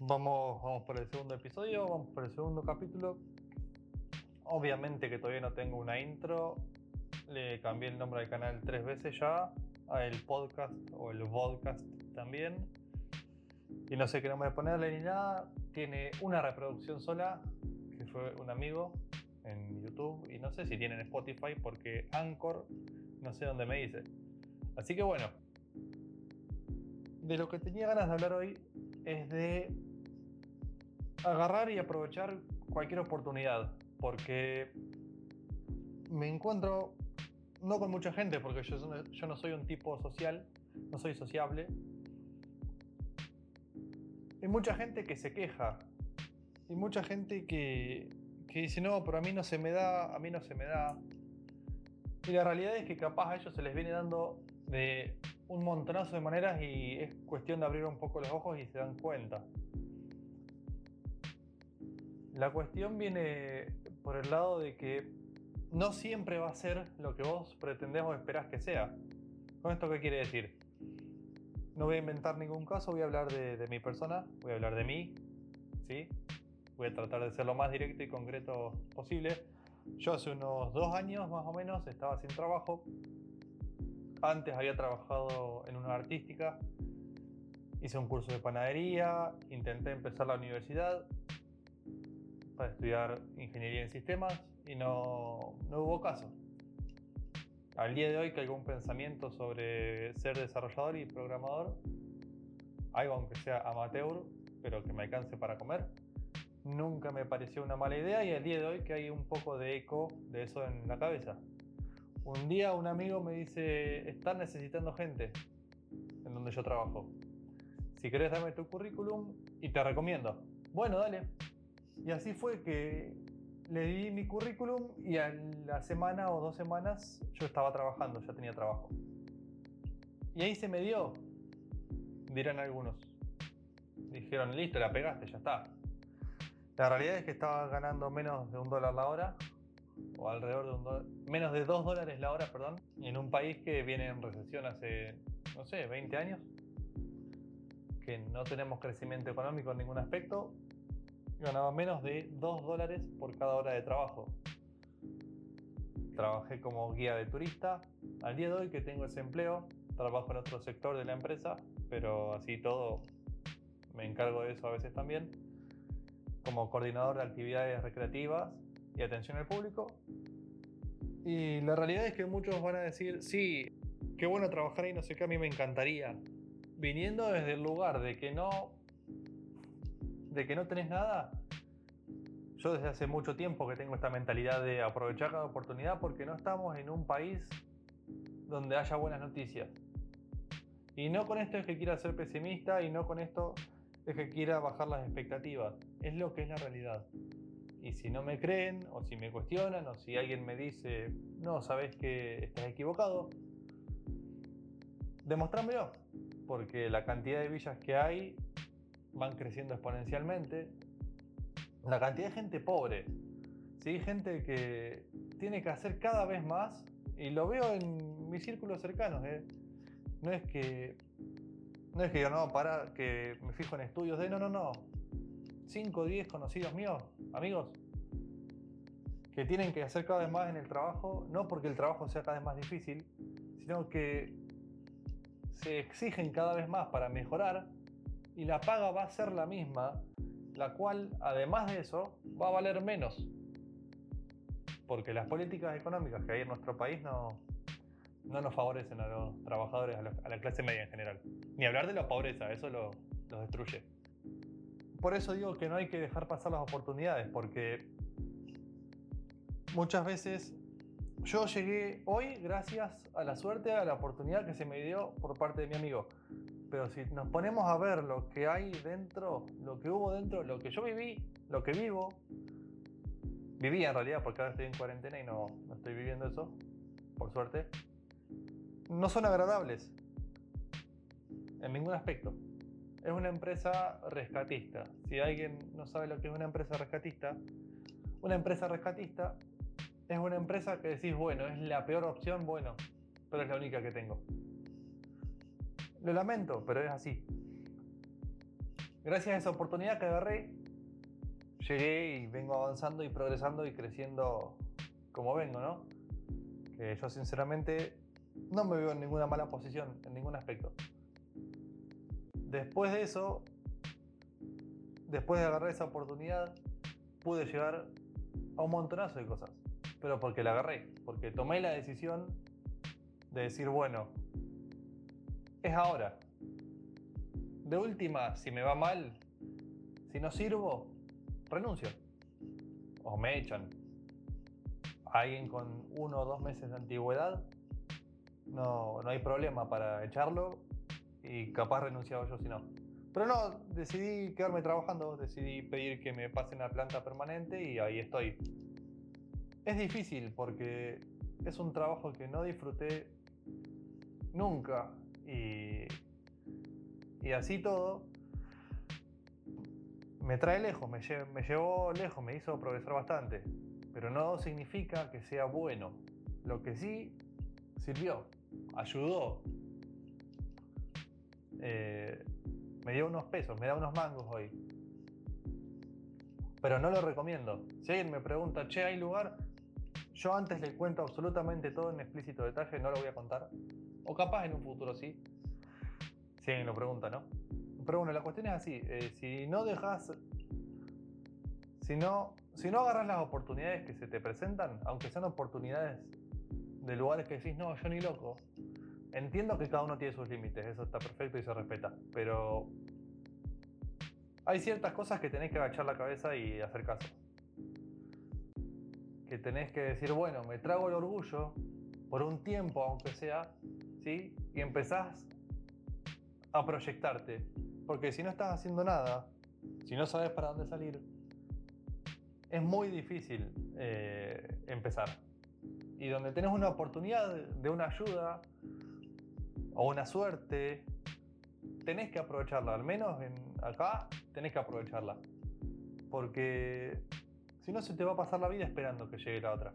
Vamos, vamos por el segundo episodio, vamos por el segundo capítulo. Obviamente que todavía no tengo una intro. Le cambié el nombre al canal tres veces ya. A el podcast o el podcast también. Y no sé qué nombre ponerle ni nada. Tiene una reproducción sola, que fue un amigo en YouTube. Y no sé si tiene en Spotify porque Anchor no sé dónde me dice. Así que bueno. De lo que tenía ganas de hablar hoy es de agarrar y aprovechar cualquier oportunidad, porque me encuentro no con mucha gente, porque yo, no soy un tipo social, no soy sociable. Hay mucha gente que se queja, y mucha gente que, que dice, no, pero a mí no se me da, a mí no se me da. Y la realidad es que capaz a ellos se les viene dando de un montonazo de maneras y es cuestión de abrir un poco los ojos y se dan cuenta. La cuestión viene por el lado de que no siempre va a ser lo que vos pretendés o esperás que sea. ¿Con esto qué quiere decir? No voy a inventar ningún caso, voy a hablar de, mi persona, voy a hablar de mí, ¿sí? Voy a tratar de ser lo más directo y concreto posible. Yo hace unos dos años más o menos estaba sin trabajo. Antes había trabajado en una artística, hice un curso de panadería, intenté empezar la universidad, para estudiar ingeniería en sistemas y no, no hubo caso. Al día de hoy que algún pensamiento sobre ser desarrollador y programador, algo aunque sea amateur, pero que me alcance para comer, nunca me pareció una mala idea y al día de hoy que hay un poco de eco de eso en la cabeza. Un día un amigo me dice, están necesitando gente en donde yo trabajo. Si querés dame tu currículum y te recomiendo. Bueno, dale. Y así fue que le di mi currículum y a la semana o dos semanas yo estaba trabajando, ya tenía trabajo. Y ahí se me dio, dirán algunos. Dijeron, listo, la pegaste, ya está. La realidad es que estaba ganando menos de un dólar la hora, o alrededor de un dólar, menos de dos dólares la hora, perdón, en un país que viene en recesión hace, no sé, 20 años, que no tenemos crecimiento económico en ningún aspecto, ganaba menos de 2 dólares por cada hora de trabajo. Trabajé como guía de turista. Al día de hoy que tengo ese empleo, trabajo en otro sector de la empresa, pero así todo me encargo de eso a veces también. Como coordinador de actividades recreativas y atención al público. Y la realidad es que muchos van a decir, sí, qué bueno trabajar ahí, no sé qué, a mí me encantaría. Viniendo desde el lugar de que no de que no tenés nada, yo desde hace mucho tiempo que tengo esta mentalidad de aprovechar cada oportunidad porque no estamos en un país donde haya buenas noticias. Y no con esto es que quiera ser pesimista y no con esto es que quiera bajar las expectativas. Es lo que es la realidad. Y si no me creen o si me cuestionan o si alguien me dice, no, sabes que estás equivocado, demostrámelo. Porque la cantidad de villas que hay van creciendo exponencialmente. La cantidad de gente pobre, ¿sí? gente que tiene que hacer cada vez más, y lo veo en mis círculos cercanos. ¿eh? No es que no es que yo no, para que me fijo en estudios de no, no, no. 5 o 10 conocidos míos, amigos, que tienen que hacer cada vez más en el trabajo, no porque el trabajo sea cada vez más difícil, sino que se exigen cada vez más para mejorar y la paga va a ser la misma, la cual, además de eso, va a valer menos. Porque las políticas económicas que hay en nuestro país no, no nos favorecen a los trabajadores, a la, clase media en general. Ni hablar de la pobreza, eso lo, los destruye. Por eso digo que no hay que dejar pasar las oportunidades, porque muchas veces yo llegué hoy gracias a la suerte, a la oportunidad que se me dio por parte de mi amigo. Pero si nos ponemos a ver lo que hay dentro, lo que hubo dentro, lo que yo viví, lo que vivo, viví en realidad porque ahora estoy en cuarentena y no, no estoy viviendo eso, por suerte, no son agradables en ningún aspecto. Es una empresa rescatista. Si alguien no sabe lo que es una empresa rescatista, una empresa rescatista es una empresa que decís, bueno, es la peor opción, bueno, pero es la única que tengo. Lo lamento, pero es así. gracias a esa oportunidad que agarré, llegué y vengo avanzando y progresando y creciendo como vengo, ¿no? Que yo sinceramente no me veo en ninguna mala posición, en ningún aspecto. Después de eso, después de agarrar esa oportunidad, pude llegar a un montonazo de cosas. Pero porque la agarré, porque tomé la decisión de decir, bueno, es ahora. De última, si me va mal, si no sirvo, renuncio. O me echan. Alguien con uno o dos meses de antigüedad, no, no hay problema para echarlo y capaz renunciaba yo si no. Pero no, decidí quedarme trabajando, decidí pedir que me pasen a planta permanente y ahí estoy. Es difícil porque es un trabajo que no disfruté nunca y, así todo me trae lejos, me, me llevó lejos, me hizo progresar bastante, pero no significa que sea bueno. Lo que sí sirvió, ayudó. Eh, me dio unos pesos, me da unos mangos hoy. Pero no lo recomiendo. Si alguien me pregunta, che, ¿hay lugar? Yo antes le cuento absolutamente todo en explícito detalle, no lo voy a contar. O capaz en un futuro sí. Si alguien lo pregunta, ¿no? Pero bueno, la cuestión es así. Eh, si no dejas... Si no, si no agarras las oportunidades que se te presentan, aunque sean oportunidades de lugares que decís, no, yo ni loco, Entiendo que cada uno tiene sus límites, eso está perfecto y se respeta, pero hay ciertas cosas que tenés que agachar la cabeza y hacer caso. Que tenés que decir, bueno, me trago el orgullo por un tiempo, aunque sea, Y empezás a proyectarte. Porque si no estás haciendo nada, si no sabes para dónde salir, es muy difícil eh, empezar. Y donde tenés una oportunidad de una ayuda, o una suerte, tenés que aprovecharla, al menos en acá tenés que aprovecharla. Porque si no se te va a pasar la vida esperando que llegue la otra.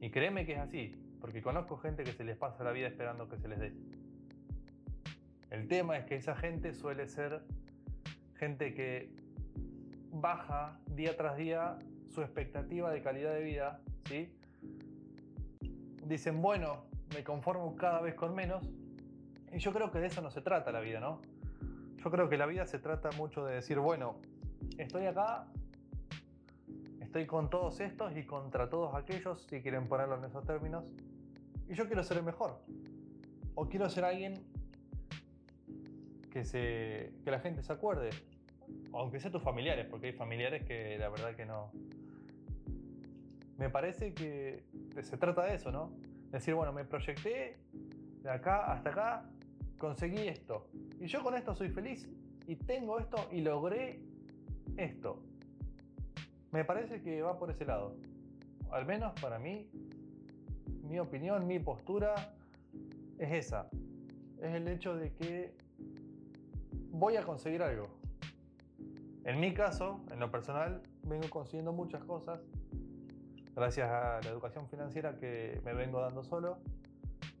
Y créeme que es así, porque conozco gente que se les pasa la vida esperando que se les dé. El tema es que esa gente suele ser gente que baja día tras día su expectativa de calidad de vida, ¿sí? Dicen, bueno, me conformo cada vez con menos. Y yo creo que de eso no se trata la vida, ¿no? Yo creo que la vida se trata mucho de decir, bueno, estoy acá, estoy con todos estos y contra todos aquellos, si quieren ponerlo en esos términos, y yo quiero ser el mejor. O quiero ser alguien que, se, que la gente se acuerde, aunque sea tus familiares, porque hay familiares que la verdad que no. Me parece que se trata de eso, ¿no? Decir, bueno, me proyecté de acá hasta acá, conseguí esto. Y yo con esto soy feliz y tengo esto y logré esto. Me parece que va por ese lado. Al menos para mí, mi opinión, mi postura es esa. Es el hecho de que voy a conseguir algo. En mi caso, en lo personal, vengo consiguiendo muchas cosas gracias a la educación financiera que me vengo dando solo,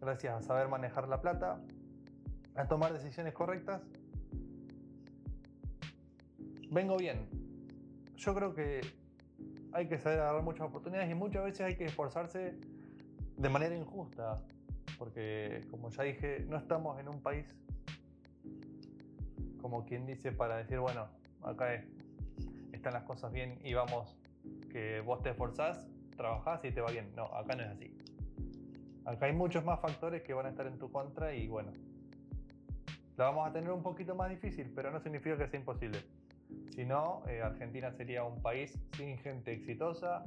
gracias a saber manejar la plata, a tomar decisiones correctas, vengo bien. Yo creo que hay que saber agarrar muchas oportunidades y muchas veces hay que esforzarse de manera injusta, porque como ya dije, no estamos en un país como quien dice para decir, bueno, acá están las cosas bien y vamos, que vos te esforzás trabajás y te va bien. No, acá no es así. Acá hay muchos más factores que van a estar en tu contra y bueno, la vamos a tener un poquito más difícil, pero no significa que sea imposible. Si no, eh, Argentina sería un país sin gente exitosa,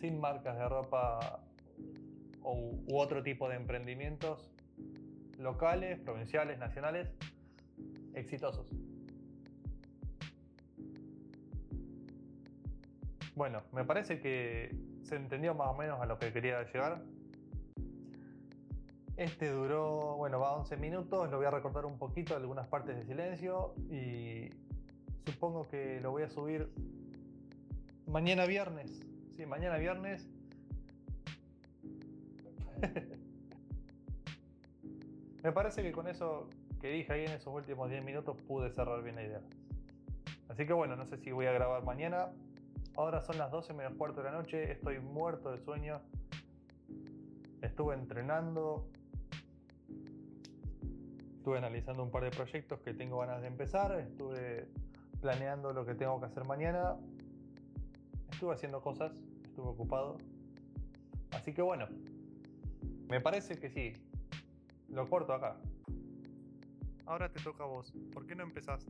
sin marcas de ropa u otro tipo de emprendimientos locales, provinciales, nacionales, exitosos. Bueno, me parece que se entendió más o menos a lo que quería llegar. Este duró, bueno, va 11 minutos, lo voy a recortar un poquito, algunas partes de silencio y supongo que lo voy a subir mañana viernes. Sí, mañana viernes. Me parece que con eso que dije ahí en esos últimos 10 minutos pude cerrar bien la idea. Así que bueno, no sé si voy a grabar mañana. Ahora son las 12 menos cuarto de la noche, estoy muerto de sueño. Estuve entrenando. Estuve analizando un par de proyectos que tengo ganas de empezar. Estuve planeando lo que tengo que hacer mañana. Estuve haciendo cosas, estuve ocupado. Así que bueno, me parece que sí. Lo corto acá. Ahora te toca a vos. ¿Por qué no empezás?